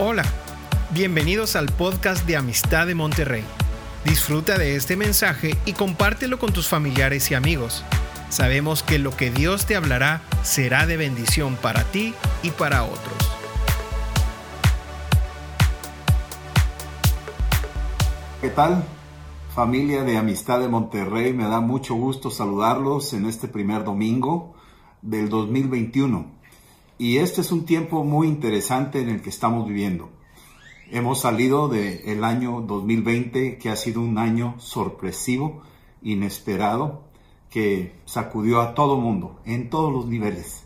Hola, bienvenidos al podcast de Amistad de Monterrey. Disfruta de este mensaje y compártelo con tus familiares y amigos. Sabemos que lo que Dios te hablará será de bendición para ti y para otros. ¿Qué tal? Familia de Amistad de Monterrey, me da mucho gusto saludarlos en este primer domingo del 2021. Y este es un tiempo muy interesante en el que estamos viviendo. Hemos salido del año 2020, que ha sido un año sorpresivo, inesperado, que sacudió a todo mundo, en todos los niveles.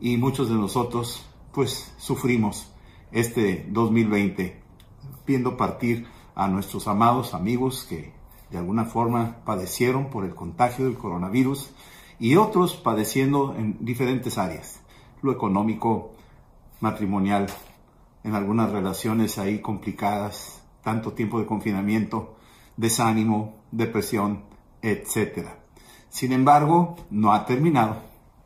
Y muchos de nosotros, pues, sufrimos este 2020, viendo partir a nuestros amados amigos que de alguna forma padecieron por el contagio del coronavirus y otros padeciendo en diferentes áreas lo económico, matrimonial, en algunas relaciones ahí complicadas, tanto tiempo de confinamiento, desánimo, depresión, etc. Sin embargo, no ha terminado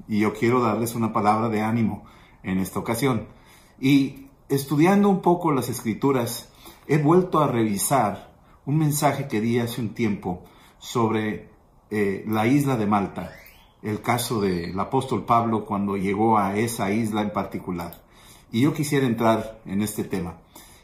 y yo quiero darles una palabra de ánimo en esta ocasión. Y estudiando un poco las escrituras, he vuelto a revisar un mensaje que di hace un tiempo sobre eh, la isla de Malta el caso del apóstol Pablo cuando llegó a esa isla en particular. Y yo quisiera entrar en este tema.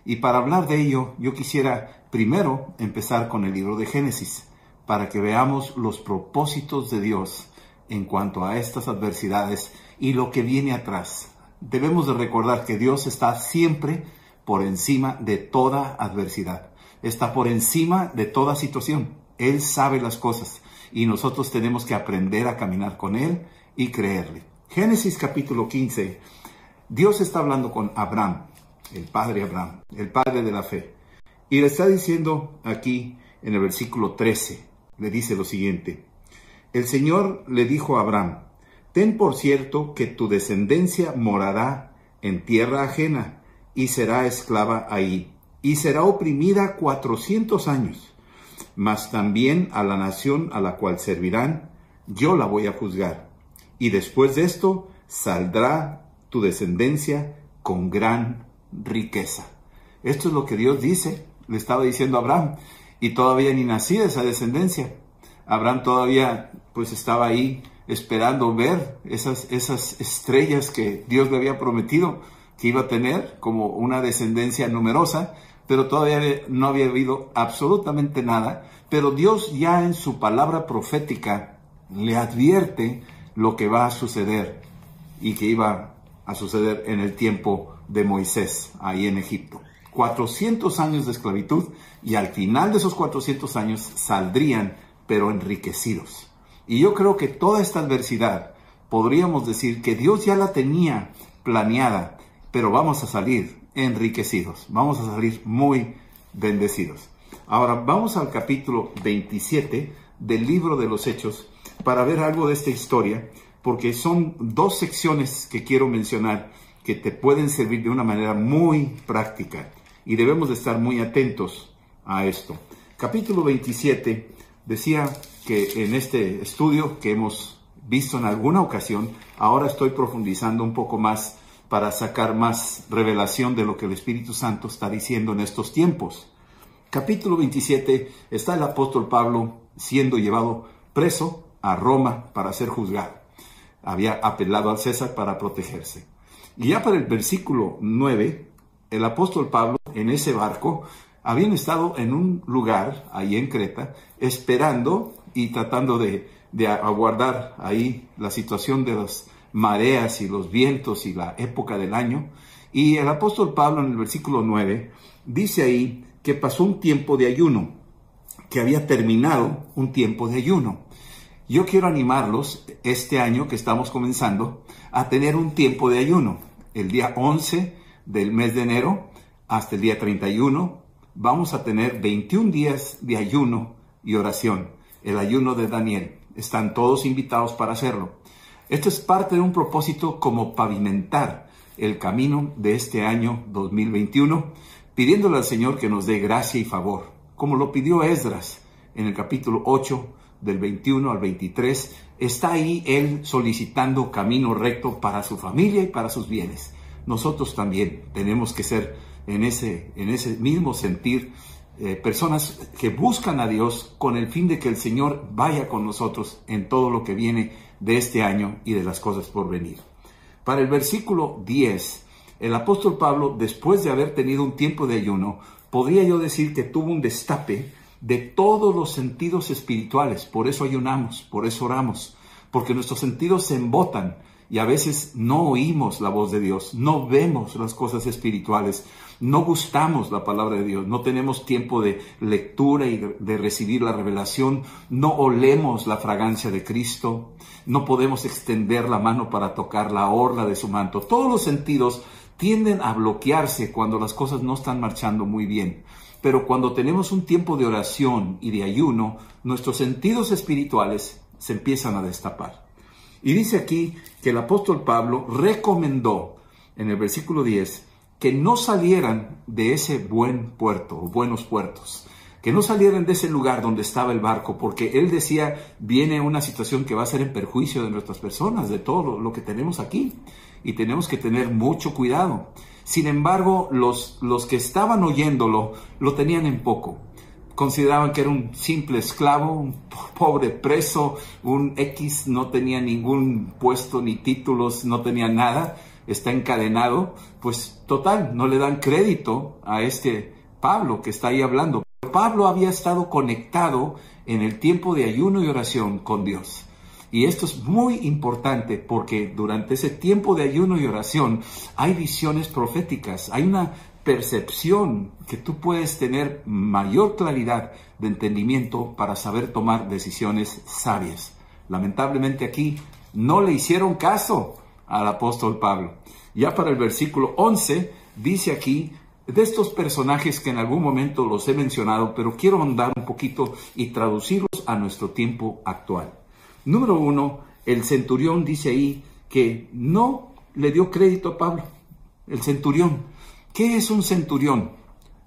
Y para hablar de ello, yo quisiera primero empezar con el libro de Génesis, para que veamos los propósitos de Dios en cuanto a estas adversidades y lo que viene atrás. Debemos de recordar que Dios está siempre por encima de toda adversidad, está por encima de toda situación. Él sabe las cosas y nosotros tenemos que aprender a caminar con Él y creerle. Génesis capítulo 15, Dios está hablando con Abraham, el padre Abraham, el padre de la fe, y le está diciendo aquí en el versículo 13, le dice lo siguiente, el Señor le dijo a Abraham, ten por cierto que tu descendencia morará en tierra ajena y será esclava ahí, y será oprimida cuatrocientos años mas también a la nación a la cual servirán, yo la voy a juzgar. Y después de esto saldrá tu descendencia con gran riqueza. Esto es lo que Dios dice, le estaba diciendo a Abraham, y todavía ni nacía esa descendencia. Abraham todavía pues estaba ahí esperando ver esas, esas estrellas que Dios le había prometido que iba a tener como una descendencia numerosa, pero todavía no había habido absolutamente nada, pero Dios ya en su palabra profética le advierte lo que va a suceder y que iba a suceder en el tiempo de Moisés, ahí en Egipto. 400 años de esclavitud y al final de esos 400 años saldrían, pero enriquecidos. Y yo creo que toda esta adversidad podríamos decir que Dios ya la tenía planeada, pero vamos a salir enriquecidos, vamos a salir muy bendecidos. Ahora vamos al capítulo 27 del libro de los Hechos para ver algo de esta historia, porque son dos secciones que quiero mencionar que te pueden servir de una manera muy práctica y debemos de estar muy atentos a esto. Capítulo 27 decía que en este estudio que hemos visto en alguna ocasión, ahora estoy profundizando un poco más para sacar más revelación de lo que el Espíritu Santo está diciendo en estos tiempos. Capítulo 27 está el apóstol Pablo siendo llevado preso a Roma para ser juzgado. Había apelado al César para protegerse. Y ya para el versículo 9, el apóstol Pablo en ese barco habían estado en un lugar ahí en Creta esperando y tratando de, de aguardar ahí la situación de los mareas y los vientos y la época del año. Y el apóstol Pablo en el versículo 9 dice ahí que pasó un tiempo de ayuno, que había terminado un tiempo de ayuno. Yo quiero animarlos este año que estamos comenzando a tener un tiempo de ayuno. El día 11 del mes de enero hasta el día 31 vamos a tener 21 días de ayuno y oración, el ayuno de Daniel. Están todos invitados para hacerlo. Esto es parte de un propósito como pavimentar el camino de este año 2021, pidiéndole al Señor que nos dé gracia y favor, como lo pidió Esdras en el capítulo 8 del 21 al 23, está ahí él solicitando camino recto para su familia y para sus bienes. nosotros también tenemos que ser en ese, en ese mismo sentir eh, personas que buscan a Dios con el fin de que el Señor vaya con nosotros en todo lo que viene de este año y de las cosas por venir. Para el versículo 10, el apóstol Pablo, después de haber tenido un tiempo de ayuno, podría yo decir que tuvo un destape de todos los sentidos espirituales. Por eso ayunamos, por eso oramos, porque nuestros sentidos se embotan y a veces no oímos la voz de Dios, no vemos las cosas espirituales, no gustamos la palabra de Dios, no tenemos tiempo de lectura y de recibir la revelación, no olemos la fragancia de Cristo, no podemos extender la mano para tocar la orla de su manto. Todos los sentidos tienden a bloquearse cuando las cosas no están marchando muy bien. Pero cuando tenemos un tiempo de oración y de ayuno, nuestros sentidos espirituales se empiezan a destapar. Y dice aquí que el apóstol Pablo recomendó en el versículo 10 que no salieran de ese buen puerto o buenos puertos, que no salieran de ese lugar donde estaba el barco, porque él decía, viene una situación que va a ser en perjuicio de nuestras personas, de todo lo, que tenemos aquí, y tenemos que tener mucho cuidado. Sin embargo, los, los que estaban oyéndolo lo tenían en poco consideraban que era un simple esclavo, un pobre preso, un X, no tenía ningún puesto ni títulos, no tenía nada, está encadenado, pues total, no le dan crédito a este Pablo que está ahí hablando. Pablo había estado conectado en el tiempo de ayuno y oración con Dios. Y esto es muy importante porque durante ese tiempo de ayuno y oración hay visiones proféticas, hay una percepción que tú puedes tener mayor claridad de entendimiento para saber tomar decisiones sabias. Lamentablemente aquí no le hicieron caso al apóstol Pablo. Ya para el versículo 11 dice aquí de estos personajes que en algún momento los he mencionado, pero quiero andar un poquito y traducirlos a nuestro tiempo actual. Número uno, el centurión dice ahí que no le dio crédito a Pablo. El centurión. ¿Qué es un centurión?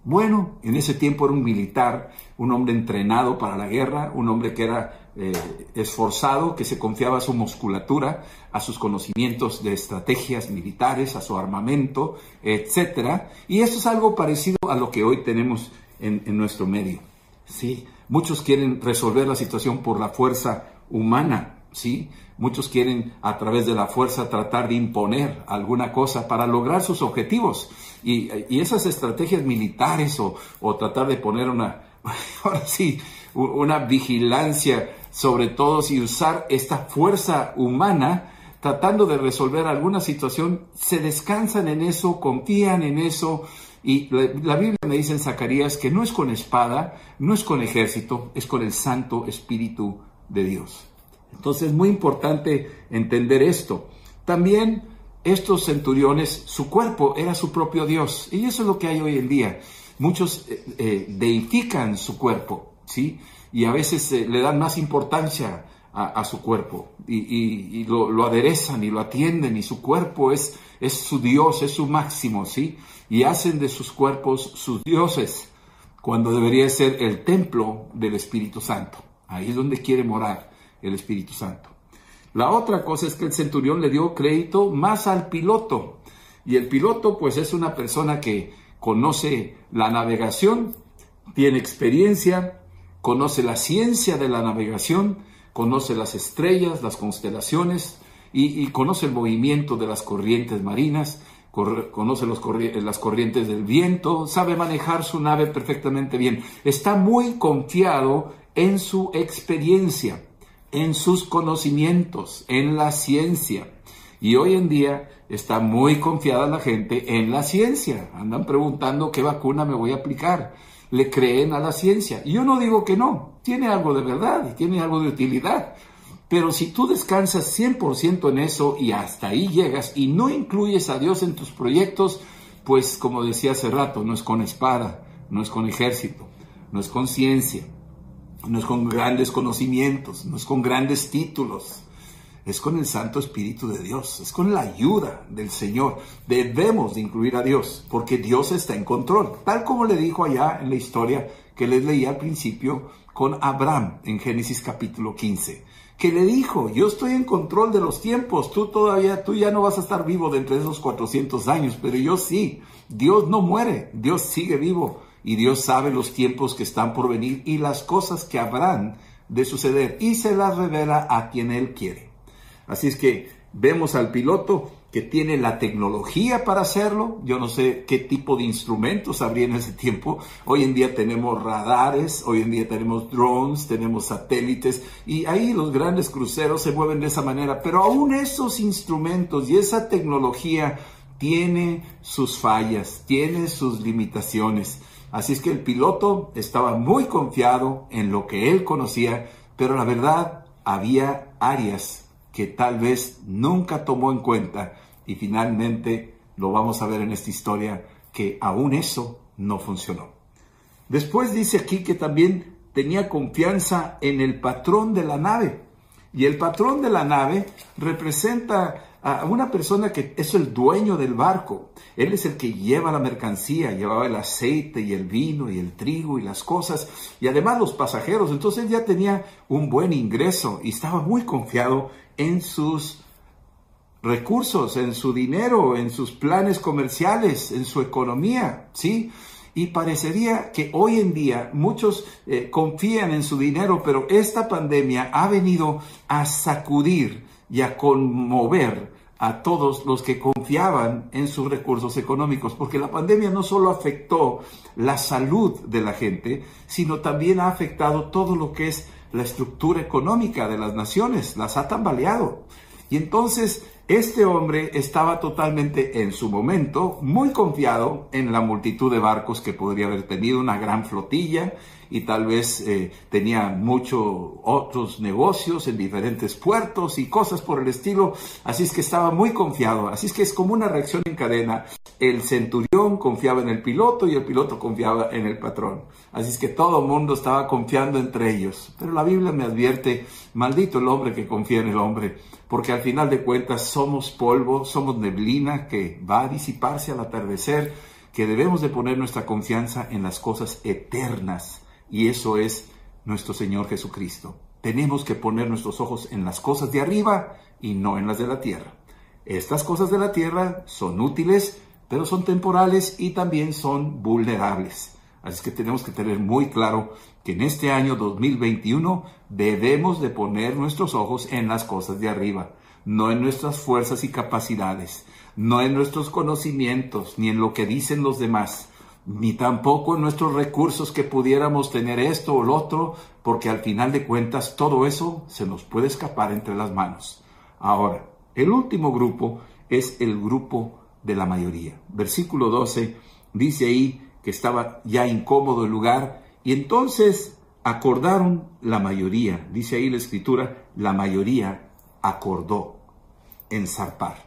Bueno, en ese tiempo era un militar, un hombre entrenado para la guerra, un hombre que era eh, esforzado, que se confiaba a su musculatura, a sus conocimientos de estrategias militares, a su armamento, etc. Y eso es algo parecido a lo que hoy tenemos en, nuestro medio. Sí, muchos quieren resolver la situación por la fuerza humana, ¿sí? Muchos quieren a través de la fuerza tratar de imponer alguna cosa para lograr sus objetivos. Y, esas estrategias militares o, tratar de poner una, ahora sí, una vigilancia sobre todos y usar esta fuerza humana tratando de resolver alguna situación, se descansan en eso, confían en eso. Y la, la Biblia me dice en Zacarías que no es con espada, no es con ejército, es con el Santo Espíritu de Dios. Entonces es muy importante entender esto. También estos centuriones, su cuerpo era su propio Dios. Y eso es lo que hay hoy en día. Muchos eh, eh, deifican su cuerpo, ¿sí? Y a veces eh, le dan más importancia a, su cuerpo y, lo, aderezan y lo atienden y su cuerpo es, es su Dios, es su máximo, ¿sí? Y hacen de sus cuerpos sus dioses cuando debería ser el templo del Espíritu Santo. Ahí es donde quiere morar el Espíritu Santo. La otra cosa es que el centurión le dio crédito más al piloto. Y el piloto pues es una persona que conoce la navegación, tiene experiencia, conoce la ciencia de la navegación, conoce las estrellas, las constelaciones y, conoce el movimiento de las corrientes marinas, conoce las corrientes del viento, sabe manejar su nave perfectamente bien. Está muy confiado en su experiencia en sus conocimientos, en la ciencia. Y hoy en día está muy confiada la gente en la ciencia. Andan preguntando qué vacuna me voy a aplicar. Le creen a la ciencia. Y yo no digo que no. Tiene algo de verdad y tiene algo de utilidad. Pero si tú descansas 100% en eso y hasta ahí llegas y no incluyes a Dios en tus proyectos, pues como decía hace rato, no es con espada, no es con ejército, no es con ciencia, no es con grandes conocimientos, no es con grandes títulos, es con el Santo Espíritu de Dios, es con la ayuda del Señor. Debemos de incluir a Dios, porque Dios está en control, tal como le dijo allá en la historia que les leí al principio con Abraham en Génesis capítulo 15. que le dijo, yo estoy en control de los tiempos, tú todavía, tú ya no vas a estar vivo dentro de esos 400 años, pero yo sí, Dios no muere, Dios sigue vivo y Dios sabe los tiempos que están por venir y las cosas que habrán de suceder y se las revela a quien Él quiere. Así es que vemos al piloto que tiene la tecnología para hacerlo. Yo no sé qué tipo de instrumentos habría en ese tiempo. Hoy en día tenemos radares, hoy en día tenemos drones, tenemos satélites y ahí los grandes cruceros se mueven de esa manera. Pero aún esos instrumentos y esa tecnología tiene sus fallas, tiene sus limitaciones. Así es que el piloto estaba muy confiado en lo que él conocía, pero la verdad había áreas que tal vez nunca tomó en cuenta y finalmente lo vamos a ver en esta historia que aún eso no funcionó. Después dice aquí que también tenía confianza en el patrón de la nave. Y el patrón de la nave representa a una persona que es el dueño del barco. Él es el que lleva la mercancía, llevaba el aceite y el vino y el trigo y las cosas, y además los pasajeros. Entonces ya tenía un buen ingreso y estaba muy confiado en sus recursos, en su dinero, en sus planes comerciales, en su economía, ¿sí? Y parecería que hoy en día muchos eh, confían en su dinero, pero esta pandemia ha venido a sacudir y a conmover a todos los que confiaban en sus recursos económicos, porque la pandemia no solo afectó la salud de la gente, sino también ha afectado todo lo que es la estructura económica de las naciones, las ha tambaleado. Y entonces este hombre estaba totalmente en su momento muy confiado en la multitud de barcos que podría haber tenido, una gran flotilla, y tal vez eh, tenía muchos otros negocios en diferentes puertos y cosas por el estilo, así es que estaba muy confiado, así es que es como una reacción en cadena. El centurión confiaba en el piloto y el piloto confiaba en el patrón, así es que todo el mundo estaba confiando entre ellos, pero la Biblia me advierte, maldito el hombre que confía en el hombre, porque al final de cuentas somos polvo, somos neblina que va a disiparse al atardecer, que debemos de poner nuestra confianza en las cosas eternas y eso es nuestro Señor Jesucristo. Tenemos que poner nuestros ojos en las cosas de arriba y no en las de la tierra. Estas cosas de la tierra son útiles, pero son temporales y también son vulnerables. Así que tenemos que tener muy claro que en este año 2021 debemos de poner nuestros ojos en las cosas de arriba, no en nuestras fuerzas y capacidades, no en nuestros conocimientos, ni en lo que dicen los demás, ni tampoco en nuestros recursos que pudiéramos tener esto o lo otro, porque al final de cuentas todo eso se nos puede escapar entre las manos. Ahora, el último grupo es el grupo de la mayoría. Versículo 12 dice ahí que estaba ya incómodo el lugar y entonces acordaron la mayoría, dice ahí la escritura, la mayoría acordó en zarpar.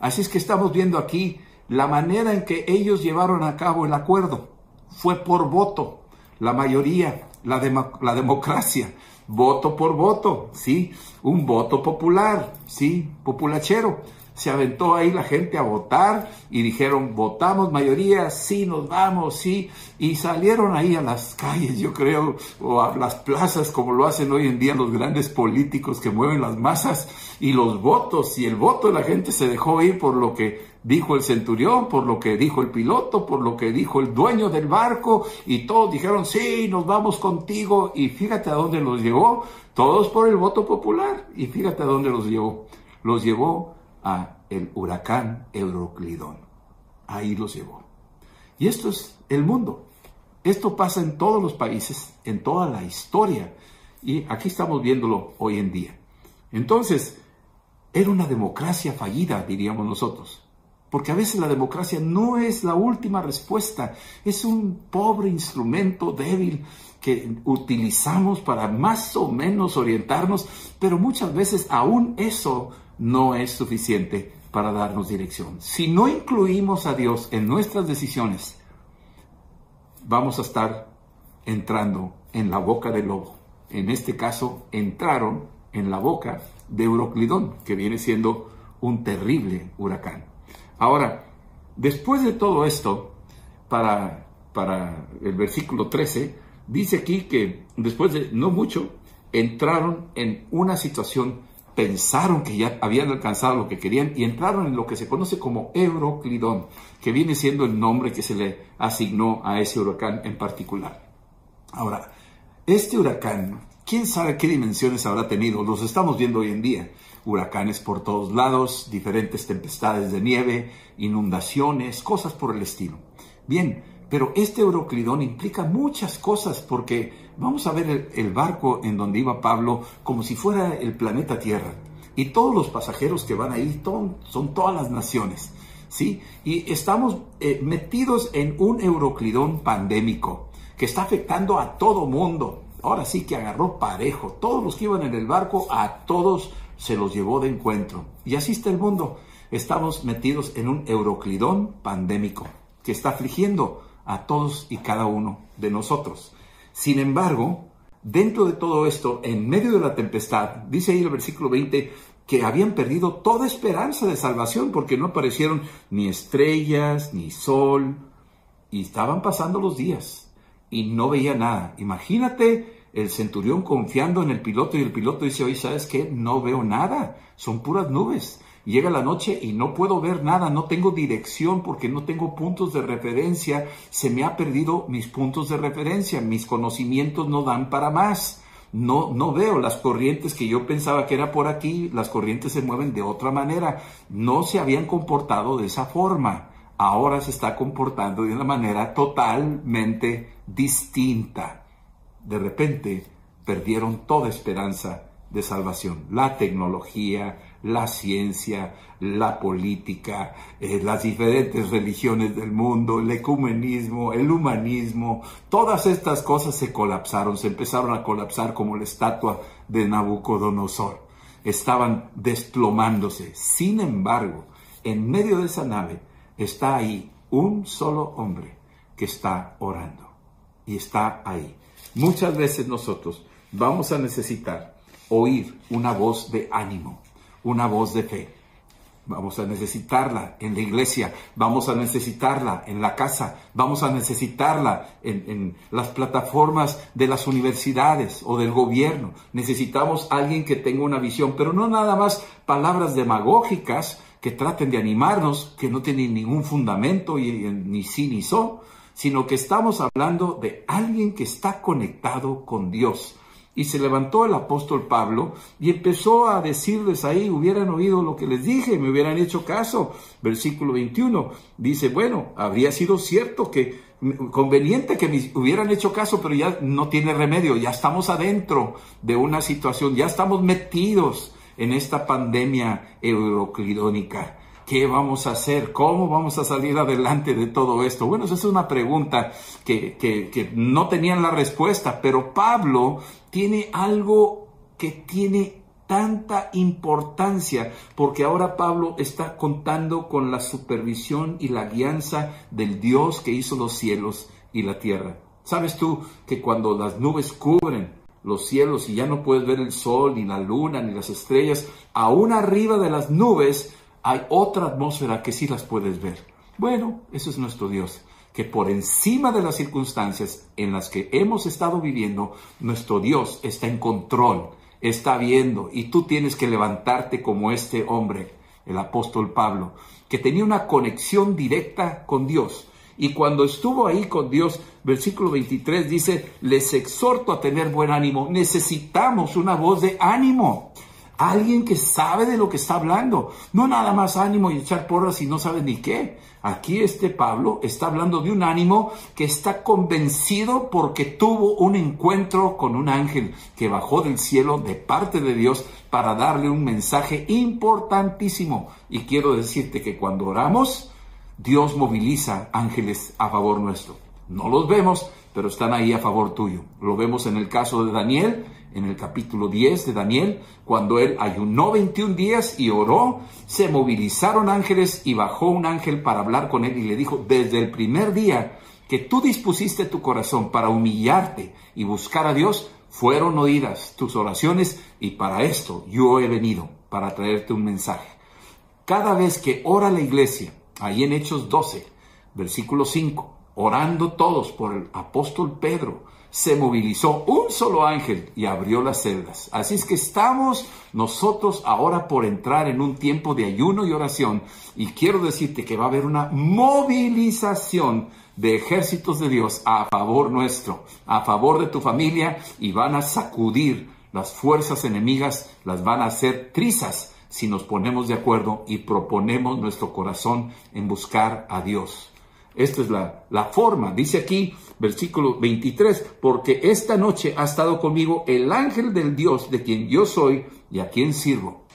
Así es que estamos viendo aquí la manera en que ellos llevaron a cabo el acuerdo fue por voto, la mayoría, la, la democracia, voto por voto, ¿sí? Un voto popular, ¿sí? Populachero se aventó ahí la gente a votar y dijeron, votamos mayoría, sí, nos vamos, sí, y salieron ahí a las calles, yo creo, o a las plazas como lo hacen hoy en día los grandes políticos que mueven las masas y los votos, y el voto de la gente se dejó ir por lo que dijo el centurión, por lo que dijo el piloto, por lo que dijo el dueño del barco, y todos dijeron, sí, nos vamos contigo, y fíjate a dónde los llevó, todos por el voto popular, y fíjate a dónde los llevó, los llevó a el huracán Euroclidón. Ahí los llevó. Y esto es el mundo. Esto pasa en todos los países, en toda la historia. Y aquí estamos viéndolo hoy en día. Entonces, era una democracia fallida, diríamos nosotros. Porque a veces la democracia no es la última respuesta, es un pobre instrumento débil que utilizamos para más o menos orientarnos, pero muchas veces aún eso no es suficiente para darnos dirección. Si no incluimos a Dios en nuestras decisiones, vamos a estar entrando en la boca del lobo. En este caso, entraron en la boca de Euroclidón, que viene siendo un terrible huracán. Ahora, después de todo esto, para, para el versículo 13, dice aquí que después de no mucho, entraron en una situación, pensaron que ya habían alcanzado lo que querían y entraron en lo que se conoce como Euroclidón, que viene siendo el nombre que se le asignó a ese huracán en particular. Ahora, este huracán, quién sabe qué dimensiones habrá tenido, los estamos viendo hoy en día. Huracanes por todos lados, diferentes tempestades de nieve, inundaciones, cosas por el estilo. Bien, pero este Euroclidón implica muchas cosas porque vamos a ver el, barco en donde iba Pablo como si fuera el planeta Tierra. Y todos los pasajeros que van ahí son, todas las naciones. ¿sí? Y estamos eh, metidos en un Euroclidón pandémico que está afectando a todo mundo. Ahora sí que agarró parejo. Todos los que iban en el barco, a todos se los llevó de encuentro. Y así está el mundo. Estamos metidos en un Euroclidón pandémico que está afligiendo a todos y cada uno de nosotros. Sin embargo, dentro de todo esto, en medio de la tempestad, dice ahí el versículo 20, que habían perdido toda esperanza de salvación porque no aparecieron ni estrellas, ni sol, y estaban pasando los días y no veía nada. Imagínate el centurión confiando en el piloto y el piloto dice, oye, ¿sabes qué? No veo nada, son puras nubes. Llega la noche y no puedo ver nada, no tengo dirección porque no tengo puntos de referencia, se me ha perdido mis puntos de referencia, mis conocimientos no dan para más. No, no veo las corrientes que yo pensaba que era por aquí, las corrientes se mueven de otra manera, no se habían comportado de esa forma, ahora se está comportando de una manera totalmente distinta. De repente perdieron toda esperanza de salvación, la tecnología, la ciencia, la política, eh, las diferentes religiones del mundo, el ecumenismo, el humanismo, todas estas cosas se colapsaron, se empezaron a colapsar como la estatua de Nabucodonosor. Estaban desplomándose. Sin embargo, en medio de esa nave está ahí un solo hombre que está orando. Y está ahí. Muchas veces nosotros vamos a necesitar oír una voz de ánimo, una voz de fe. Vamos a necesitarla en la iglesia, vamos a necesitarla en la casa, vamos a necesitarla en, las plataformas de las universidades o del gobierno. Necesitamos alguien que tenga una visión, pero no nada más palabras demagógicas que traten de animarnos, que no tienen ningún fundamento y, ni sí ni so, sino que estamos hablando de alguien que está conectado con Dios y se levantó el apóstol Pablo y empezó a decirles ahí, hubieran oído lo que les dije, me hubieran hecho caso. Versículo 21 dice, bueno, habría sido cierto que conveniente que me hubieran hecho caso, pero ya no tiene remedio, ya estamos adentro de una situación, ya estamos metidos en esta pandemia euroclidónica. ¿Qué vamos a hacer? ¿Cómo vamos a salir adelante de todo esto? Bueno, esa es una pregunta que, que no tenían la respuesta, pero Pablo tiene algo que tiene tanta importancia porque ahora Pablo está contando con la supervisión y la guianza del Dios que hizo los cielos y la tierra. ¿Sabes tú que cuando las nubes cubren los cielos y ya no puedes ver el sol, ni la luna, ni las estrellas, aún arriba de las nubes hay otra atmósfera que sí las puedes ver. Bueno, eso es nuestro Dios, que por encima de las circunstancias en las que hemos estado viviendo, nuestro Dios está en control, está viendo, y tú tienes que levantarte como este hombre, el apóstol Pablo, que tenía una conexión directa con Dios. Y cuando estuvo ahí con Dios, versículo 23 dice, les exhorto a tener buen ánimo. Necesitamos una voz de ánimo. Alguien que sabe de lo que está hablando. No nada más ánimo y echar porras y no sabe ni qué. Aquí este Pablo está hablando de un ánimo que está convencido porque tuvo un encuentro con un ángel que bajó del cielo de parte de Dios para darle un mensaje importantísimo. Y quiero decirte que cuando oramos, Dios moviliza ángeles a favor nuestro. No los vemos, pero están ahí a favor tuyo. Lo vemos en el caso de Daniel, en el capítulo 10 de Daniel, cuando él ayunó 21 días y oró, se movilizaron ángeles y bajó un ángel para hablar con él y le dijo, desde el primer día que tú dispusiste tu corazón para humillarte y buscar a Dios, fueron oídas tus oraciones y para esto yo he venido, para traerte un mensaje. Cada vez que ora la iglesia, ahí en Hechos 12, versículo 5, orando todos por el apóstol Pedro, se movilizó un solo ángel y abrió las celdas. Así es que estamos nosotros ahora por entrar en un tiempo de ayuno y oración y quiero decirte que va a haber una movilización de ejércitos de Dios a favor nuestro, a favor de tu familia y van a sacudir las fuerzas enemigas, las van a hacer trizas si nos ponemos de acuerdo y proponemos nuestro corazón en buscar a Dios. Esta es la, la, forma. Dice aquí, versículo 23, porque esta noche ha estado conmigo el ángel del Dios de quien yo soy y a quien sirvo.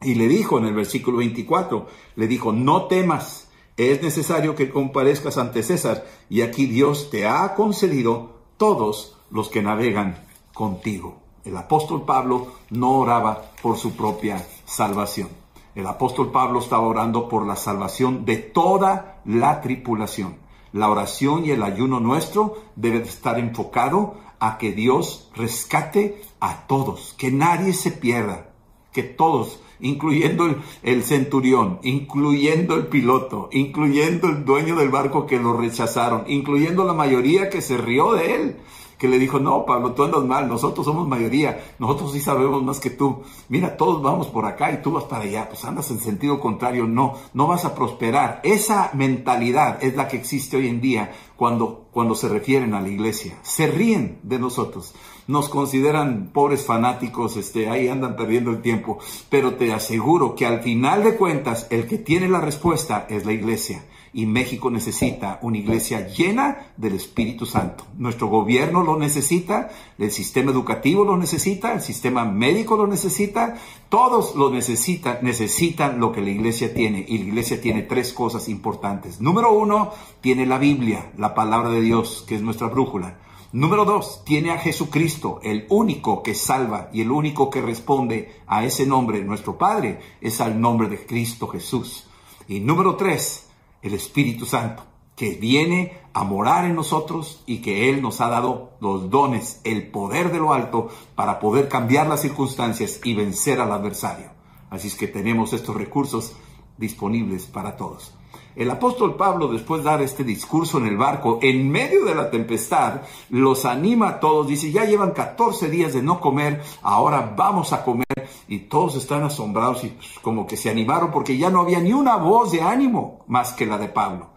Y le dijo en el versículo 24, le dijo, no temas, es necesario que comparezcas ante César, y aquí Dios te ha concedido todos los que navegan contigo. El apóstol Pablo no oraba por su propia salvación. El apóstol Pablo estaba orando por la salvación de toda la tripulación. La oración y el ayuno nuestro debe estar enfocado a que Dios rescate a todos, que nadie se pierda, que todos, incluyendo el, el, centurión, incluyendo el piloto, incluyendo el dueño del barco que lo rechazaron, incluyendo la mayoría que se rió de él, que le dijo, no, Pablo, tú andas mal, nosotros somos mayoría, nosotros sí sabemos más que tú. Mira, todos vamos por acá y tú vas para allá, pues andas en sentido contrario, no, no vas a prosperar. Esa mentalidad es la que existe hoy en día cuando, cuando se refieren a la iglesia. Se ríen de nosotros, nos consideran pobres fanáticos, este, ahí andan perdiendo el tiempo, pero te aseguro que al final de cuentas el que tiene la respuesta es la iglesia y México necesita una iglesia llena del Espíritu Santo. Nuestro gobierno lo necesita, el sistema educativo lo necesita, el sistema médico lo necesita, todos lo necesitan, necesitan lo que la iglesia tiene. Y la iglesia tiene tres cosas importantes. Número uno, tiene la Biblia, la palabra de Dios, que es nuestra brújula. Número dos, tiene a Jesucristo, el único que salva y el único que responde a ese nombre, nuestro Padre, es al nombre de Cristo Jesús. Y número tres, el Espíritu Santo, que viene a morar en nosotros y que Él nos ha dado los dones, el poder de lo alto para poder cambiar las circunstancias y vencer al adversario. Así es que tenemos estos recursos disponibles para todos. El apóstol Pablo, después de dar este discurso en el barco, en medio de la tempestad, los anima a todos, dice, ya llevan 14 días de no comer, ahora vamos a comer. Y todos están asombrados y pues, como que se animaron porque ya no había ni una voz de ánimo más que la de Pablo.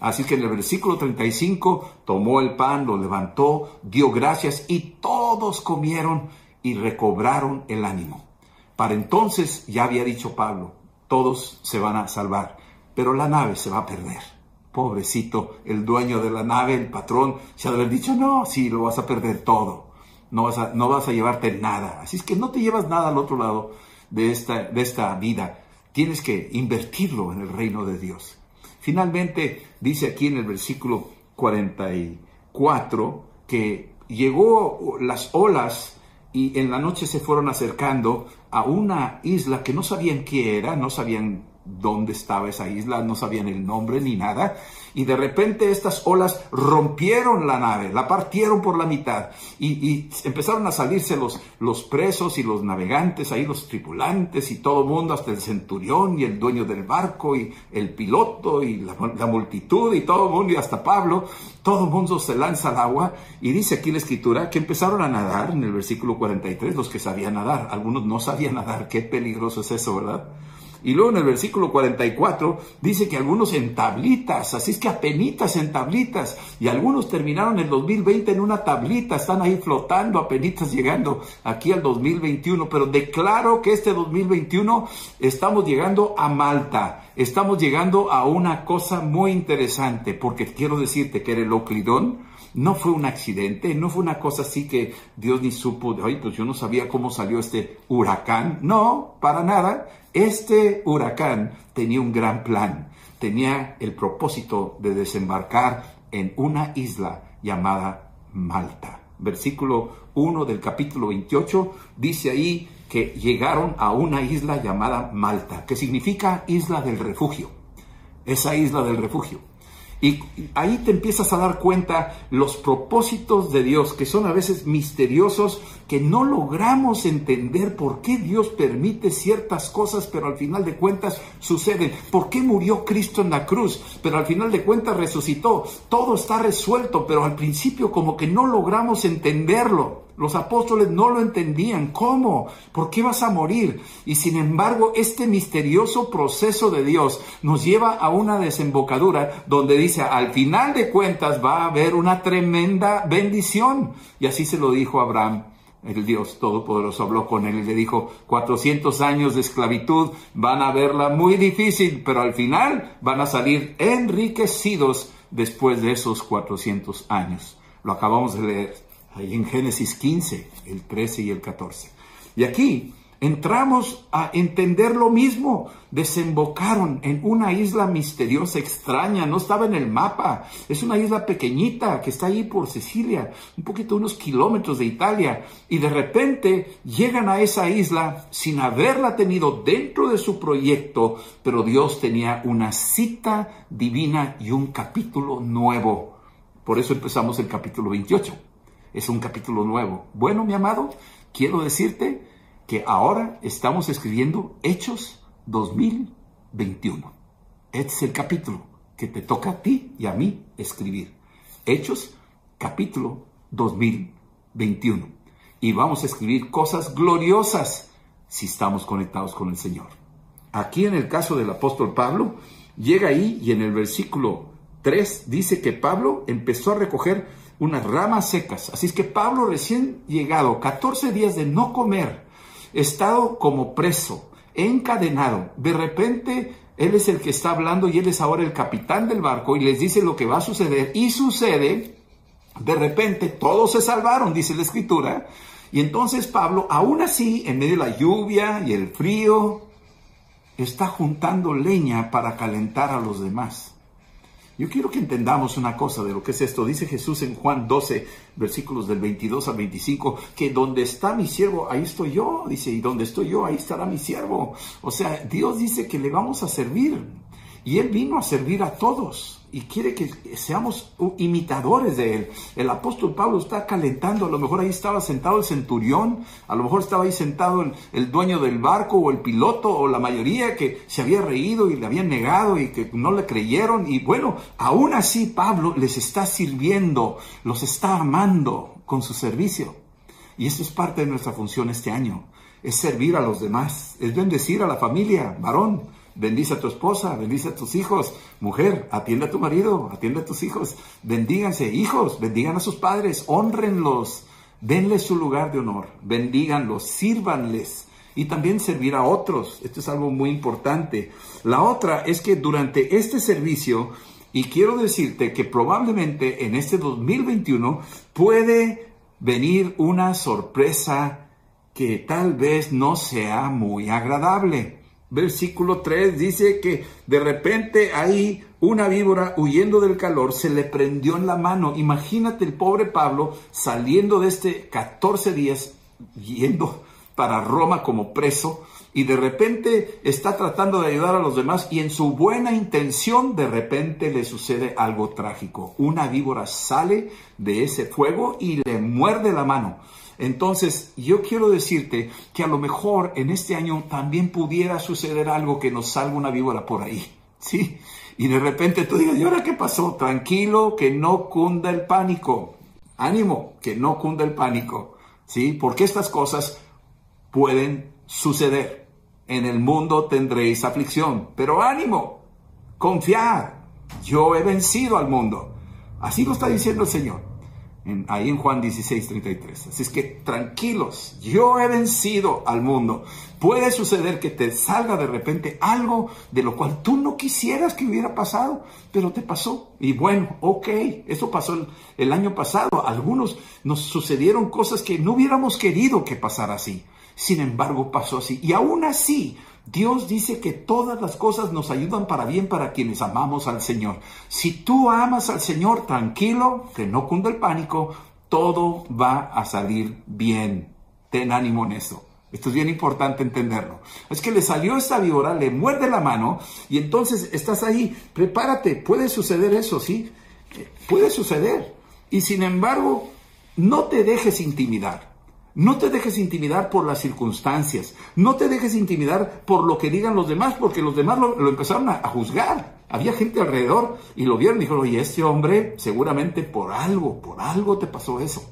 Así que en el versículo 35 tomó el pan, lo levantó, dio gracias y todos comieron y recobraron el ánimo. Para entonces ya había dicho Pablo, todos se van a salvar pero la nave se va a perder. Pobrecito, el dueño de la nave, el patrón, se ha de haber dicho, no, sí, lo vas a perder todo, no vas a, no vas a llevarte nada. Así es que no te llevas nada al otro lado de esta, de esta vida, tienes que invertirlo en el reino de Dios. Finalmente, dice aquí en el versículo 44 que llegó las olas y en la noche se fueron acercando a una isla que no sabían qué era, no sabían dónde estaba esa isla, no sabían el nombre ni nada. Y de repente estas olas rompieron la nave, la partieron por la mitad y, empezaron a salirse los, los presos y los navegantes, ahí los tripulantes y todo el mundo, hasta el centurión y el dueño del barco y el piloto y la, multitud y todo el mundo y hasta Pablo, todo el mundo se lanza al agua y dice aquí la escritura que empezaron a nadar en el versículo 43, los que sabían nadar, algunos no sabían nadar, qué peligroso es eso, ¿verdad? Y luego en el versículo 44 dice que algunos en tablitas, así es que apenitas en tablitas, y algunos terminaron el 2020 en una tablita, están ahí flotando apenitas llegando aquí al 2021, pero declaro que este 2021 estamos llegando a Malta, estamos llegando a una cosa muy interesante, porque quiero decirte que el Oclidón, no fue un accidente, no fue una cosa así que Dios ni supo, ay, pues yo no sabía cómo salió este huracán. No, para nada. Este huracán tenía un gran plan. Tenía el propósito de desembarcar en una isla llamada Malta. Versículo 1 del capítulo 28 dice ahí que llegaron a una isla llamada Malta, que significa isla del refugio. Esa isla del refugio. Y ahí te empiezas a dar cuenta los propósitos de Dios, que son a veces misteriosos, que no logramos entender por qué Dios permite ciertas cosas, pero al final de cuentas suceden. ¿Por qué murió Cristo en la cruz? Pero al final de cuentas resucitó. Todo está resuelto, pero al principio como que no logramos entenderlo. Los apóstoles no lo entendían. ¿Cómo? ¿Por qué vas a morir? Y sin embargo, este misterioso proceso de Dios nos lleva a una desembocadura donde dice, al final de cuentas va a haber una tremenda bendición. Y así se lo dijo Abraham. El Dios Todopoderoso habló con él y le dijo, 400 años de esclavitud van a verla muy difícil, pero al final van a salir enriquecidos después de esos 400 años. Lo acabamos de leer ahí en Génesis 15, el 13 y el 14. Y aquí entramos a entender lo mismo. Desembocaron en una isla misteriosa, extraña, no estaba en el mapa. Es una isla pequeñita que está ahí por Sicilia, un poquito unos kilómetros de Italia. Y de repente llegan a esa isla sin haberla tenido dentro de su proyecto, pero Dios tenía una cita divina y un capítulo nuevo. Por eso empezamos el capítulo 28 es un capítulo nuevo. Bueno, mi amado, quiero decirte que ahora estamos escribiendo Hechos 2021. Este es el capítulo que te toca a ti y a mí escribir. Hechos capítulo 2021. Y vamos a escribir cosas gloriosas si estamos conectados con el Señor. Aquí en el caso del apóstol Pablo, llega ahí y en el versículo 3 dice que Pablo empezó a recoger unas ramas secas. Así es que Pablo recién llegado, 14 días de no comer, estado como preso, encadenado, de repente él es el que está hablando y él es ahora el capitán del barco y les dice lo que va a suceder y sucede, de repente todos se salvaron, dice la escritura, y entonces Pablo, aún así, en medio de la lluvia y el frío, está juntando leña para calentar a los demás. Yo quiero que entendamos una cosa de lo que es esto. Dice Jesús en Juan 12, versículos del 22 al 25, que donde está mi siervo, ahí estoy yo. Dice, y donde estoy yo, ahí estará mi siervo. O sea, Dios dice que le vamos a servir. Y Él vino a servir a todos y quiere que seamos imitadores de Él. El apóstol Pablo está calentando, a lo mejor ahí estaba sentado el centurión, a lo mejor estaba ahí sentado el, dueño del barco o el piloto o la mayoría que se había reído y le habían negado y que no le creyeron. Y bueno, aún así Pablo les está sirviendo, los está amando con su servicio. Y esto es parte de nuestra función este año, es servir a los demás, es bendecir a la familia, varón bendice a tu esposa, bendice a tus hijos, mujer, atiende a tu marido, atiende a tus hijos, bendíganse, hijos, bendigan a sus padres, honrenlos, denles su lugar de honor, bendíganlos, sírvanles y también servir a otros. Esto es algo muy importante. La otra es que durante este servicio, y quiero decirte que probablemente en este 2021 puede venir una sorpresa que tal vez no sea muy agradable versículo 3 dice que de repente ahí una víbora huyendo del calor se le prendió en la mano. Imagínate el pobre Pablo saliendo de este 14 días yendo para Roma como preso y de repente está tratando de ayudar a los demás y en su buena intención de repente le sucede algo trágico. Una víbora sale de ese fuego y le muerde la mano. Entonces, yo quiero decirte que a lo mejor en este año también pudiera suceder algo que nos salga una víbora por ahí, ¿sí? Y de repente tú digas, ¿y ahora qué pasó? Tranquilo, que no cunda el pánico. Ánimo, que no cunda el pánico, ¿sí? Porque estas cosas pueden suceder. En el mundo tendréis aflicción, pero ánimo, confiad, yo he vencido al mundo. Así lo está diciendo el Señor ahí en Juan 16, 33. Así es que tranquilos, yo he vencido al mundo. Puede suceder que te salga de repente algo de lo cual tú no quisieras que hubiera pasado, pero te pasó. Y bueno, ok, eso pasó el, el año pasado. algunos nos sucedieron cosas que no hubiéramos querido que pasara así. Sin embargo, pasó así. Y aún así, Dios dice que todas las cosas nos ayudan para bien para quienes amamos al Señor. Si tú amas al Señor, tranquilo, que no cunda el pánico, todo va a salir bien. Ten ánimo en eso. Esto es bien importante entenderlo. Es que le salió esta víbora, le muerde la mano y entonces estás ahí, prepárate, puede suceder eso, ¿sí? Puede suceder. Y sin embargo, no te dejes intimidar. No te dejes intimidar por las circunstancias. No te dejes intimidar por lo que digan los demás, porque los demás lo, empezaron a, juzgar. Había gente alrededor y lo vieron y dijeron, oye, este hombre seguramente por algo, por algo te pasó eso.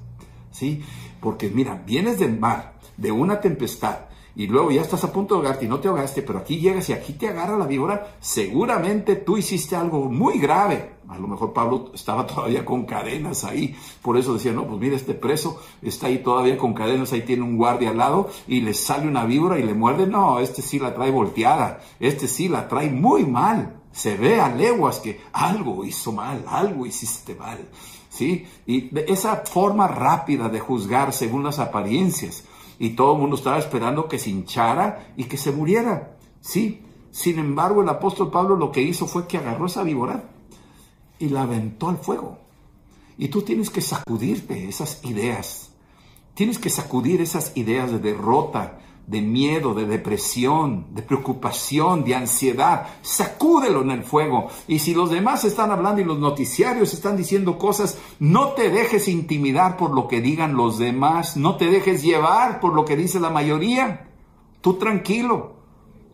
¿Sí? Porque mira, vienes del mar, de una tempestad, y luego ya estás a punto de ahogarte y no te ahogaste, pero aquí llegas y aquí te agarra la víbora, seguramente tú hiciste algo muy grave. A lo mejor Pablo estaba todavía con cadenas ahí, por eso decía, no, pues mira, este preso está ahí todavía con cadenas, ahí tiene un guardia al lado y le sale una víbora y le muerde. No, este sí la trae volteada, este sí la trae muy mal. Se ve a leguas que algo hizo mal, algo hiciste mal. ¿Sí? Y esa forma rápida de juzgar según las apariencias y todo el mundo estaba esperando que se hinchara y que se muriera. Sí, sin embargo el apóstol Pablo lo que hizo fue que agarró esa víbora y la aventó al fuego. Y tú tienes que sacudirte esas ideas. Tienes que sacudir esas ideas de derrota, de miedo, de depresión, de preocupación, de ansiedad. Sacúdelo en el fuego. Y si los demás están hablando y los noticiarios están diciendo cosas, no te dejes intimidar por lo que digan los demás. No te dejes llevar por lo que dice la mayoría. Tú tranquilo.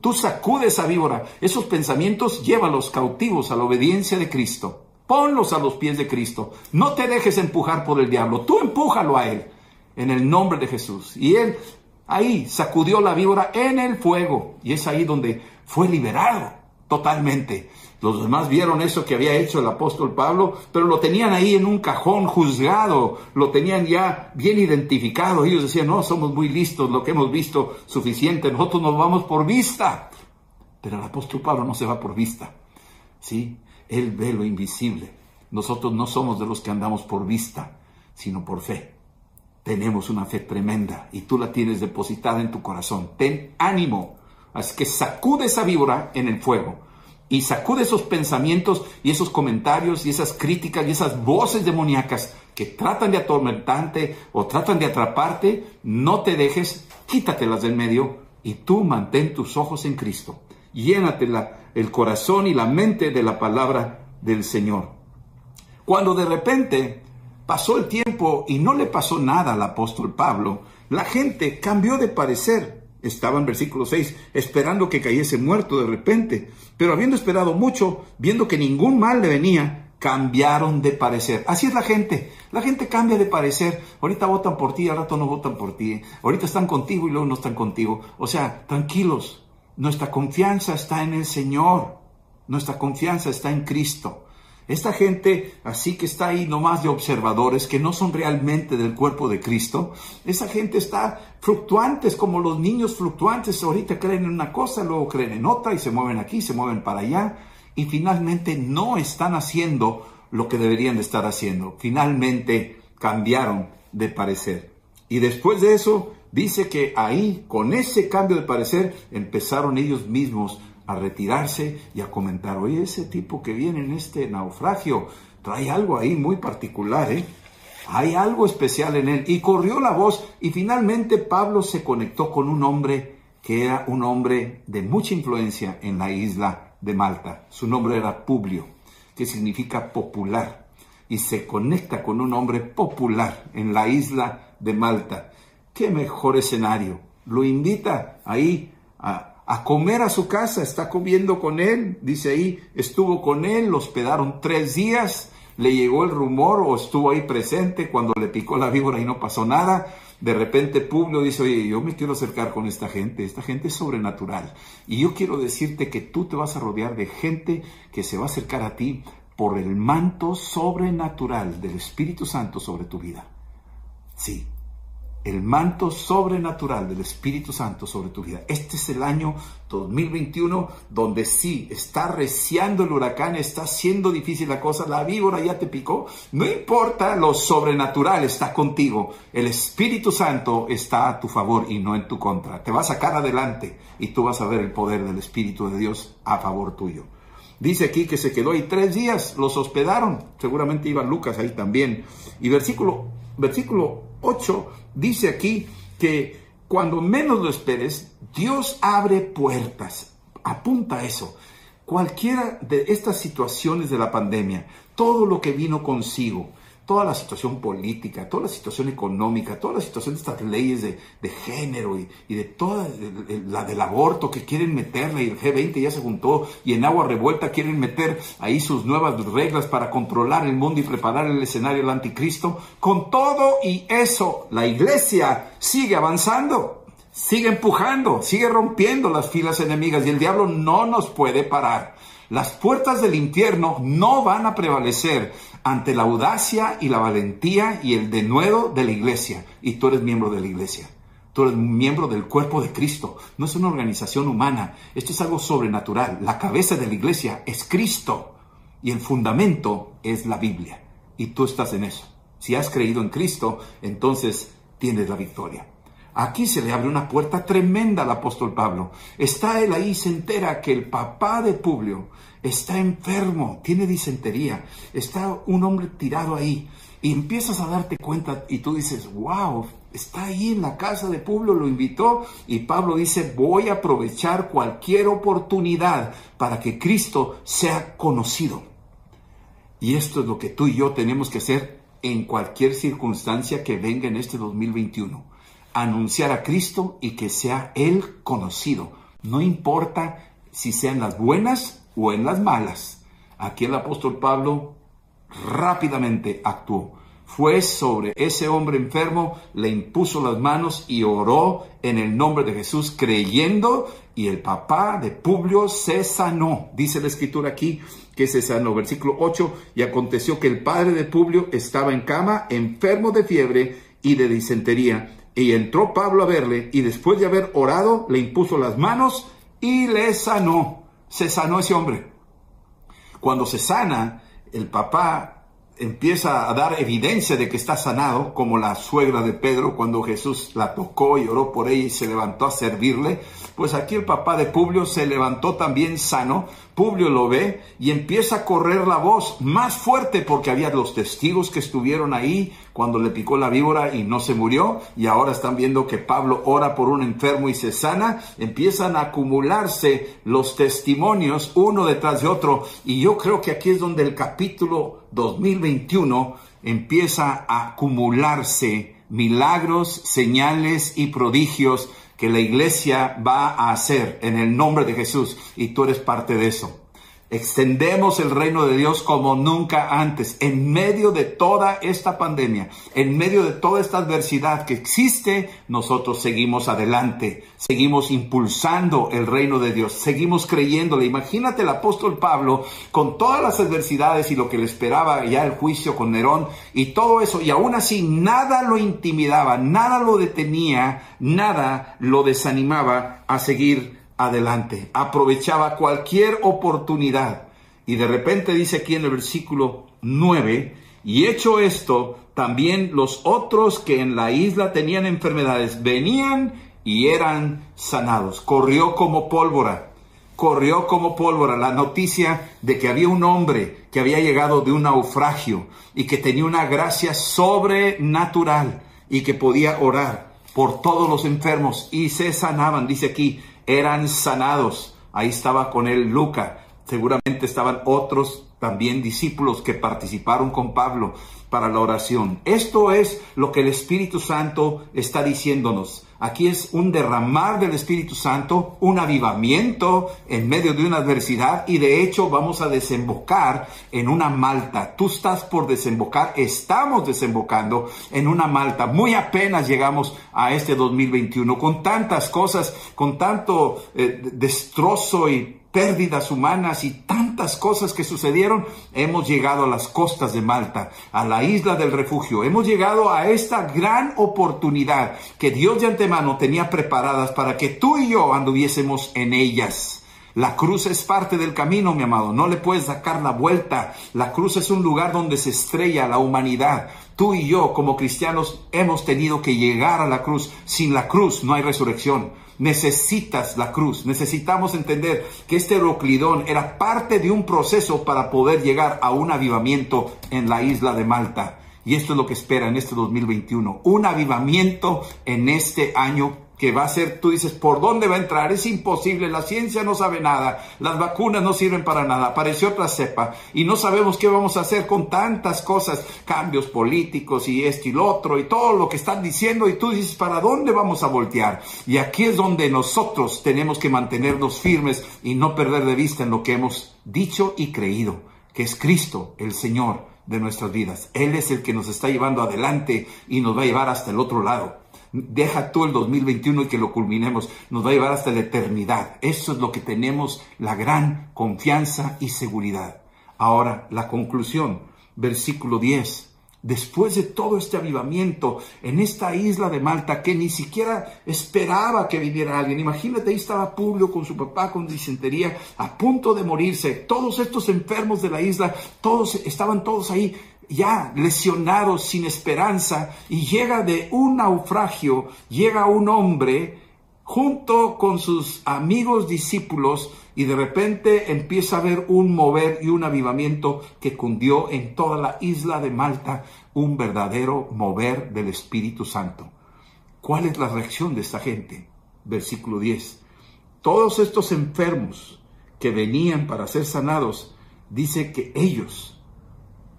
Tú sacude esa víbora. Esos pensamientos llévalos cautivos a la obediencia de Cristo. Ponlos a los pies de Cristo. No te dejes empujar por el diablo. Tú empújalo a él en el nombre de Jesús. Y él Ahí sacudió la víbora en el fuego y es ahí donde fue liberado totalmente. Los demás vieron eso que había hecho el apóstol Pablo, pero lo tenían ahí en un cajón juzgado, lo tenían ya bien identificado. Ellos decían, no, somos muy listos, lo que hemos visto suficiente, nosotros nos vamos por vista. Pero el apóstol Pablo no se va por vista, ¿sí? Él ve lo invisible. Nosotros no somos de los que andamos por vista, sino por fe tenemos una fe tremenda y tú la tienes depositada en tu corazón. Ten ánimo. Así que sacude esa víbora en el fuego y sacude esos pensamientos y esos comentarios y esas críticas y esas voces demoníacas que tratan de atormentarte o tratan de atraparte. No te dejes, quítatelas del medio y tú mantén tus ojos en Cristo. Llénate el corazón y la mente de la palabra del Señor. Cuando de repente Pasó el tiempo y no le pasó nada al apóstol Pablo. La gente cambió de parecer. Estaba en versículo 6, esperando que cayese muerto de repente. Pero habiendo esperado mucho, viendo que ningún mal le venía, cambiaron de parecer. Así es la gente. La gente cambia de parecer. Ahorita votan por ti, al rato no votan por ti. Ahorita están contigo y luego no están contigo. O sea, tranquilos. Nuestra confianza está en el Señor. Nuestra confianza está en Cristo. Esta gente así que está ahí nomás de observadores, que no son realmente del cuerpo de Cristo, esa gente está fluctuantes como los niños fluctuantes, ahorita creen en una cosa, luego creen en otra y se mueven aquí, se mueven para allá y finalmente no están haciendo lo que deberían de estar haciendo. Finalmente cambiaron de parecer. Y después de eso, dice que ahí, con ese cambio de parecer, empezaron ellos mismos a retirarse y a comentar, oye, ese tipo que viene en este naufragio trae algo ahí muy particular, ¿eh? Hay algo especial en él. Y corrió la voz y finalmente Pablo se conectó con un hombre que era un hombre de mucha influencia en la isla de Malta. Su nombre era Publio, que significa popular. Y se conecta con un hombre popular en la isla de Malta. ¿Qué mejor escenario? Lo invita ahí a, a comer a su casa, está comiendo con él, dice ahí, estuvo con él, lo hospedaron tres días, le llegó el rumor o estuvo ahí presente cuando le picó la víbora y no pasó nada. De repente Publio dice, oye, yo me quiero acercar con esta gente, esta gente es sobrenatural. Y yo quiero decirte que tú te vas a rodear de gente que se va a acercar a ti por el manto sobrenatural del Espíritu Santo sobre tu vida. Sí, el manto sobrenatural del Espíritu Santo sobre tu vida. Este es el año 2021 donde sí está reciando el huracán, está siendo difícil la cosa, la víbora ya te picó. No importa, lo sobrenatural está contigo. El Espíritu Santo está a tu favor y no en tu contra. Te va a sacar adelante y tú vas a ver el poder del Espíritu de Dios a favor tuyo. Dice aquí que se quedó ahí tres días, los hospedaron. Seguramente iba Lucas ahí también. Y versículo, versículo 8 dice aquí que cuando menos lo esperes, Dios abre puertas. Apunta eso. Cualquiera de estas situaciones de la pandemia, todo lo que vino consigo, toda la situación política, toda la situación económica, toda la situación de estas leyes de, género y, de toda la del aborto que quieren meterle, y el G20 ya se juntó, y en agua revuelta quieren meter ahí sus nuevas reglas para controlar el mundo y preparar el escenario del anticristo. Con todo y eso, la iglesia sigue avanzando, sigue empujando, sigue rompiendo las filas enemigas y el diablo no nos puede parar. Las puertas del infierno no van a prevalecer ante la audacia y la valentía y el denuedo de la iglesia. Y tú eres miembro de la iglesia. Tú eres miembro del cuerpo de Cristo. No es una organización humana. Esto es algo sobrenatural. La cabeza de la iglesia es Cristo. Y el fundamento es la Biblia. Y tú estás en eso. Si has creído en Cristo, entonces tienes la victoria. Aquí se le abre una puerta tremenda al apóstol Pablo. Está él ahí, se entera que el papá de Publio está enfermo, tiene disentería, está un hombre tirado ahí. Y empiezas a darte cuenta y tú dices, wow, está ahí en la casa de Publio, lo invitó. Y Pablo dice, voy a aprovechar cualquier oportunidad para que Cristo sea conocido. Y esto es lo que tú y yo tenemos que hacer en cualquier circunstancia que venga en este 2021 anunciar a Cristo y que sea Él conocido. No importa si sean las buenas o en las malas. Aquí el apóstol Pablo rápidamente actuó. Fue sobre ese hombre enfermo, le impuso las manos y oró en el nombre de Jesús creyendo y el papá de Publio se sanó. Dice la escritura aquí que se sanó. Versículo 8, y aconteció que el padre de Publio estaba en cama, enfermo de fiebre y de disentería y entró Pablo a verle y después de haber orado le impuso las manos y le sanó. Se sanó ese hombre. Cuando se sana, el papá empieza a dar evidencia de que está sanado, como la suegra de Pedro cuando Jesús la tocó y oró por ella y se levantó a servirle, pues aquí el papá de Publio se levantó también sano, Publio lo ve y empieza a correr la voz más fuerte porque había los testigos que estuvieron ahí cuando le picó la víbora y no se murió. Y ahora están viendo que Pablo ora por un enfermo y se sana, empiezan a acumularse los testimonios uno detrás de otro. Y yo creo que aquí es donde el capítulo 2021 empieza a acumularse milagros, señales y prodigios que la iglesia va a hacer en el nombre de Jesús y tú eres parte de eso. Extendemos el reino de Dios como nunca antes, en medio de toda esta pandemia, en medio de toda esta adversidad que existe, nosotros seguimos adelante, seguimos impulsando el reino de Dios, seguimos creyéndole. Imagínate el apóstol Pablo con todas las adversidades y lo que le esperaba ya el juicio con Nerón y todo eso, y aún así nada lo intimidaba, nada lo detenía, nada lo desanimaba a seguir adelante, aprovechaba cualquier oportunidad. Y de repente dice aquí en el versículo 9, y hecho esto, también los otros que en la isla tenían enfermedades venían y eran sanados. Corrió como pólvora, corrió como pólvora la noticia de que había un hombre que había llegado de un naufragio y que tenía una gracia sobrenatural y que podía orar por todos los enfermos y se sanaban, dice aquí, eran sanados. Ahí estaba con él Luca. Seguramente estaban otros también discípulos que participaron con Pablo para la oración. Esto es lo que el Espíritu Santo está diciéndonos. Aquí es un derramar del Espíritu Santo, un avivamiento en medio de una adversidad y de hecho vamos a desembocar en una malta. Tú estás por desembocar, estamos desembocando en una malta. Muy apenas llegamos a este 2021 con tantas cosas, con tanto eh, destrozo y pérdidas humanas y tantas cosas que sucedieron, hemos llegado a las costas de Malta, a la isla del refugio. Hemos llegado a esta gran oportunidad que Dios de antemano tenía preparadas para que tú y yo anduviésemos en ellas. La cruz es parte del camino, mi amado. No le puedes sacar la vuelta. La cruz es un lugar donde se estrella la humanidad. Tú y yo, como cristianos, hemos tenido que llegar a la cruz. Sin la cruz no hay resurrección. Necesitas la cruz. Necesitamos entender que este Euroclidón era parte de un proceso para poder llegar a un avivamiento en la isla de Malta. Y esto es lo que espera en este 2021. Un avivamiento en este año que va a ser, tú dices, ¿por dónde va a entrar? Es imposible, la ciencia no sabe nada, las vacunas no sirven para nada, apareció otra cepa y no sabemos qué vamos a hacer con tantas cosas, cambios políticos y esto y lo otro y todo lo que están diciendo y tú dices, ¿para dónde vamos a voltear? Y aquí es donde nosotros tenemos que mantenernos firmes y no perder de vista en lo que hemos dicho y creído, que es Cristo, el Señor de nuestras vidas. Él es el que nos está llevando adelante y nos va a llevar hasta el otro lado. Deja tú el 2021 y que lo culminemos. Nos va a llevar hasta la eternidad. Eso es lo que tenemos, la gran confianza y seguridad. Ahora, la conclusión, versículo 10. Después de todo este avivamiento en esta isla de Malta que ni siquiera esperaba que viviera alguien. Imagínate, ahí estaba Publio con su papá con disentería a punto de morirse. Todos estos enfermos de la isla, todos estaban todos ahí ya lesionados, sin esperanza, y llega de un naufragio, llega un hombre junto con sus amigos discípulos y de repente empieza a haber un mover y un avivamiento que cundió en toda la isla de Malta, un verdadero mover del Espíritu Santo. ¿Cuál es la reacción de esta gente? Versículo 10. Todos estos enfermos que venían para ser sanados, dice que ellos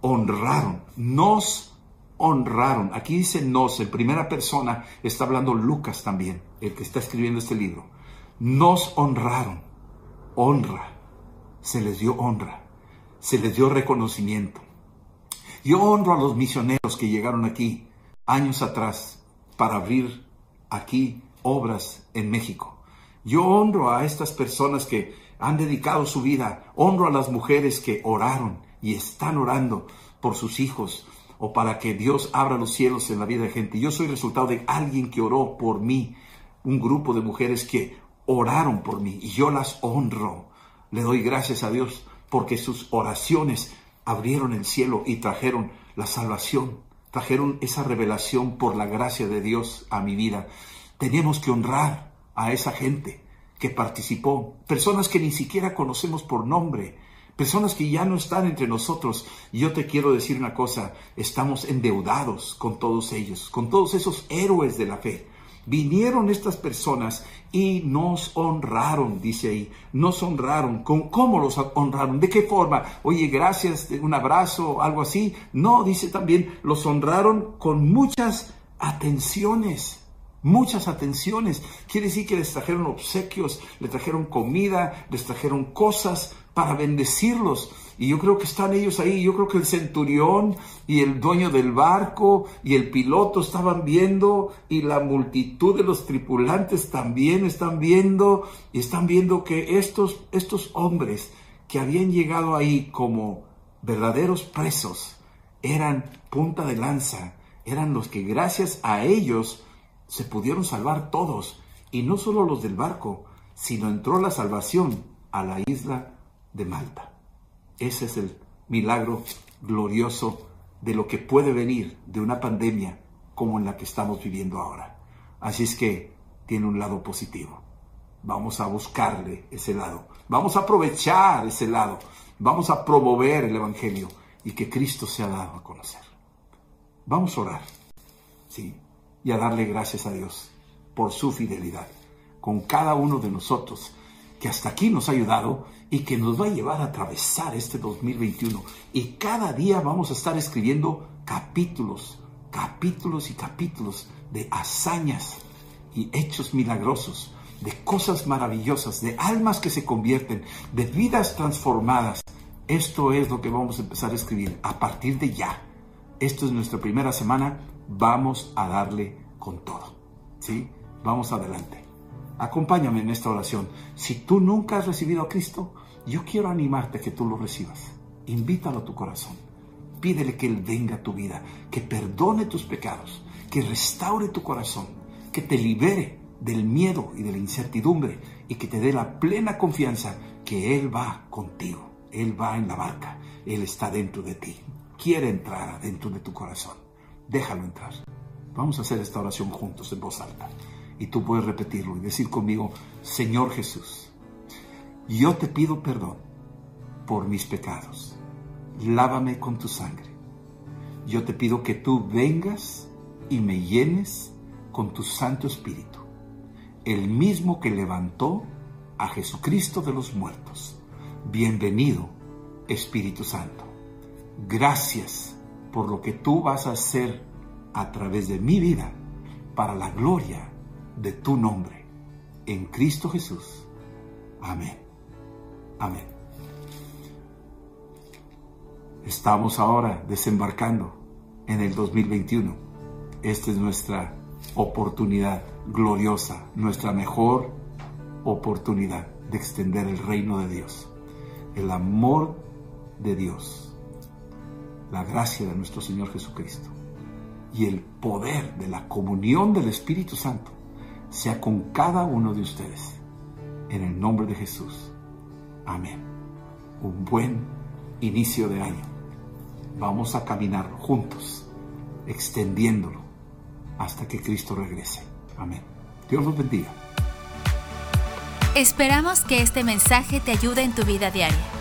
honraron, nos honraron. Aquí dice nos, en primera persona está hablando Lucas también, el que está escribiendo este libro. Nos honraron, honra, se les dio honra, se les dio reconocimiento. Yo honro a los misioneros que llegaron aquí años atrás para abrir aquí obras en México. Yo honro a estas personas que han dedicado su vida, honro a las mujeres que oraron, y están orando por sus hijos o para que Dios abra los cielos en la vida de gente. Yo soy resultado de alguien que oró por mí, un grupo de mujeres que oraron por mí y yo las honro. Le doy gracias a Dios porque sus oraciones abrieron el cielo y trajeron la salvación, trajeron esa revelación por la gracia de Dios a mi vida. Tenemos que honrar a esa gente que participó, personas que ni siquiera conocemos por nombre, personas que ya no están entre nosotros. Yo te quiero decir una cosa, estamos endeudados con todos ellos, con todos esos héroes de la fe. Vinieron estas personas y nos honraron, dice ahí, nos honraron. ¿Cómo los honraron? ¿De qué forma? Oye, gracias, un abrazo, algo así. No, dice también, los honraron con muchas atenciones muchas atenciones. Quiere decir que les trajeron obsequios, les trajeron comida, les trajeron cosas para bendecirlos. Y yo creo que están ellos ahí. Yo creo que el centurión y el dueño del barco y el piloto estaban viendo y la multitud de los tripulantes también están viendo y están viendo que estos, estos hombres que habían llegado ahí como verdaderos presos eran punta de lanza, eran los que gracias a ellos se pudieron salvar todos. Y no solo los del barco, sino entró la salvación a la isla de Malta. Ese es el milagro glorioso de lo que puede venir de una pandemia como en la que estamos viviendo ahora. Así es que tiene un lado positivo. Vamos a buscarle ese lado. Vamos a aprovechar ese lado. Vamos a promover el Evangelio y que Cristo se ha dado a conocer. Vamos a orar. Sí. Y a darle gracias a Dios por su fidelidad con cada uno de nosotros que hasta aquí nos ha ayudado y que nos va a llevar a atravesar este 2021. Y cada día vamos a estar escribiendo capítulos, capítulos y capítulos de hazañas y hechos milagrosos, de cosas maravillosas, de almas que se convierten, de vidas transformadas. Esto es lo que vamos a empezar a escribir a partir de ya. Esto es nuestra primera semana. Vamos a darle con todo. ¿Sí? Vamos adelante. Acompáñame en esta oración. Si tú nunca has recibido a Cristo, yo quiero animarte a que tú lo recibas. Invítalo a tu corazón. Pídele que Él venga a tu vida, que perdone tus pecados, que restaure tu corazón, que te libere del miedo y de la incertidumbre y que te dé la plena confianza que Él va contigo. Él va en la barca. Él está dentro de ti. Quiere entrar dentro de tu corazón. Déjalo entrar. Vamos a hacer esta oración juntos en voz alta. Y tú puedes repetirlo y decir conmigo, Señor Jesús, yo te pido perdón por mis pecados. Lávame con tu sangre. Yo te pido que tú vengas y me llenes con tu Santo Espíritu. el mismo que levantó a Jesucristo de los muertos. Bienvenido, Espíritu Santo. Gracias por lo que tú vas a hacer a través de mi vida para la gloria de tu nombre. En Cristo Jesús. Amén. Amén. Estamos ahora desembarcando en el 2021. Esta es nuestra oportunidad gloriosa, nuestra mejor oportunidad de extender el reino de Dios, el amor de Dios, la gracia de nuestro Señor Jesucristo y el poder de la comunión del Espíritu Santo sea con cada uno de ustedes. En el nombre de Jesús. Amén. Un buen inicio de año. Vamos a caminar juntos, extendiéndolo hasta que Cristo regrese. Amén. Dios los bendiga. Esperamos que este mensaje te ayude en tu vida diaria.